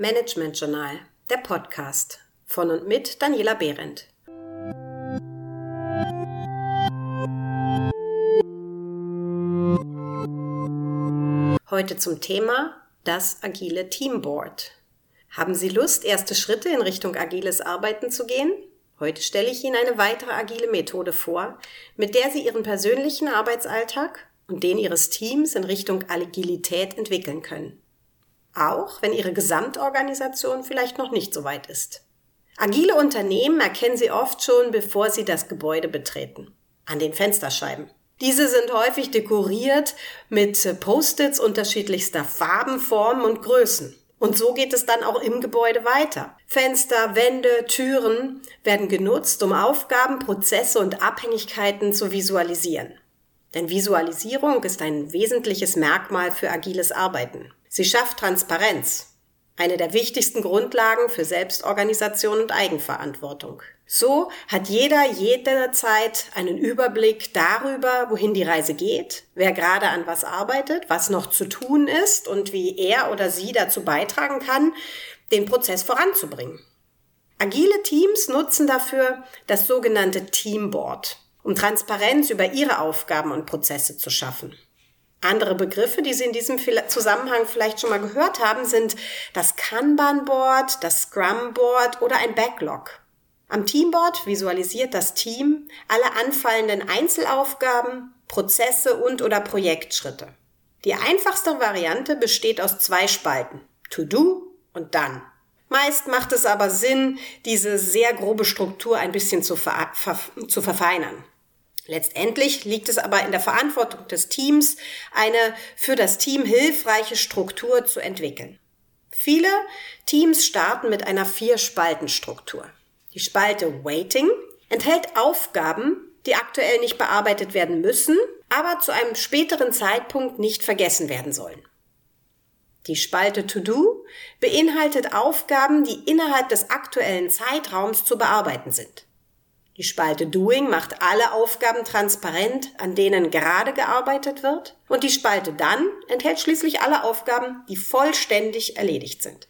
Management Journal, der Podcast von und mit Daniela Behrendt. Heute zum Thema das agile Teamboard. Haben Sie Lust, erste Schritte in Richtung agiles Arbeiten zu gehen? Heute stelle ich Ihnen eine weitere agile Methode vor, mit der Sie Ihren persönlichen Arbeitsalltag und den Ihres Teams in Richtung Agilität entwickeln können auch wenn Ihre Gesamtorganisation vielleicht noch nicht so weit ist. Agile Unternehmen erkennen Sie oft schon, bevor Sie das Gebäude betreten. An den Fensterscheiben. Diese sind häufig dekoriert mit Post-its unterschiedlichster Farben, Formen und Größen. Und so geht es dann auch im Gebäude weiter. Fenster, Wände, Türen werden genutzt, um Aufgaben, Prozesse und Abhängigkeiten zu visualisieren. Denn Visualisierung ist ein wesentliches Merkmal für agiles Arbeiten. Sie schafft Transparenz, eine der wichtigsten Grundlagen für Selbstorganisation und Eigenverantwortung. So hat jeder jederzeit einen Überblick darüber, wohin die Reise geht, wer gerade an was arbeitet, was noch zu tun ist und wie er oder sie dazu beitragen kann, den Prozess voranzubringen. Agile Teams nutzen dafür das sogenannte Teamboard, um Transparenz über ihre Aufgaben und Prozesse zu schaffen. Andere Begriffe, die Sie in diesem Zusammenhang vielleicht schon mal gehört haben, sind das Kanban-Board, das Scrum-Board oder ein Backlog. Am Teamboard visualisiert das Team alle anfallenden Einzelaufgaben, Prozesse und oder Projektschritte. Die einfachste Variante besteht aus zwei Spalten, To-Do und Done. Meist macht es aber Sinn, diese sehr grobe Struktur ein bisschen zu, ver ver zu verfeinern. Letztendlich liegt es aber in der Verantwortung des Teams, eine für das Team hilfreiche Struktur zu entwickeln. Viele Teams starten mit einer Vier-Spalten-Struktur. Die Spalte Waiting enthält Aufgaben, die aktuell nicht bearbeitet werden müssen, aber zu einem späteren Zeitpunkt nicht vergessen werden sollen. Die Spalte To Do beinhaltet Aufgaben, die innerhalb des aktuellen Zeitraums zu bearbeiten sind. Die Spalte Doing macht alle Aufgaben transparent, an denen gerade gearbeitet wird. Und die Spalte Dann enthält schließlich alle Aufgaben, die vollständig erledigt sind.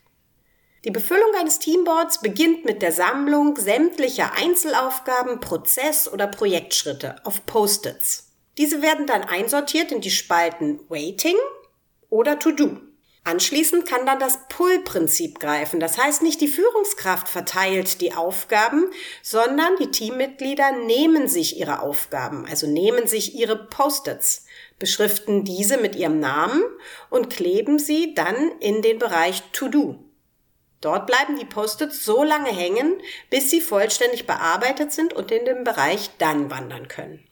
Die Befüllung eines Teamboards beginnt mit der Sammlung sämtlicher Einzelaufgaben, Prozess- oder Projektschritte auf Post-its. Diese werden dann einsortiert in die Spalten Waiting oder To Do. Anschließend kann dann das Pull-Prinzip greifen. Das heißt, nicht die Führungskraft verteilt die Aufgaben, sondern die Teammitglieder nehmen sich ihre Aufgaben, also nehmen sich ihre Post-its, beschriften diese mit ihrem Namen und kleben sie dann in den Bereich To-Do. Dort bleiben die Post-its so lange hängen, bis sie vollständig bearbeitet sind und in den Bereich Dann wandern können.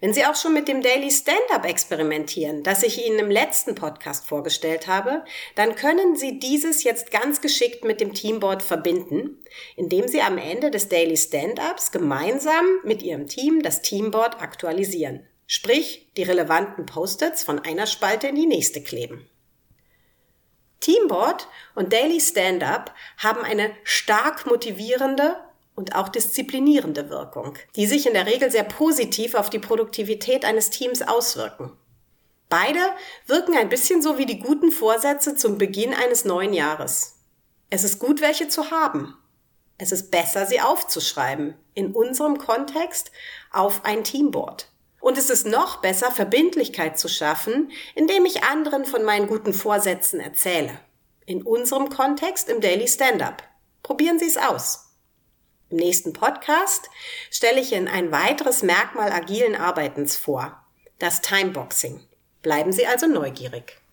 Wenn Sie auch schon mit dem Daily Stand-up experimentieren, das ich Ihnen im letzten Podcast vorgestellt habe, dann können Sie dieses jetzt ganz geschickt mit dem Teamboard verbinden, indem Sie am Ende des Daily Stand-ups gemeinsam mit Ihrem Team das Teamboard aktualisieren. Sprich, die relevanten Post-its von einer Spalte in die nächste kleben. Teamboard und Daily Stand-up haben eine stark motivierende und auch disziplinierende Wirkung, die sich in der Regel sehr positiv auf die Produktivität eines Teams auswirken. Beide wirken ein bisschen so wie die guten Vorsätze zum Beginn eines neuen Jahres. Es ist gut, welche zu haben. Es ist besser, sie aufzuschreiben, in unserem Kontext auf ein Teamboard. Und es ist noch besser, Verbindlichkeit zu schaffen, indem ich anderen von meinen guten Vorsätzen erzähle. In unserem Kontext im Daily Stand-up. Probieren Sie es aus. Im nächsten Podcast stelle ich Ihnen ein weiteres Merkmal agilen Arbeitens vor, das Timeboxing. Bleiben Sie also neugierig.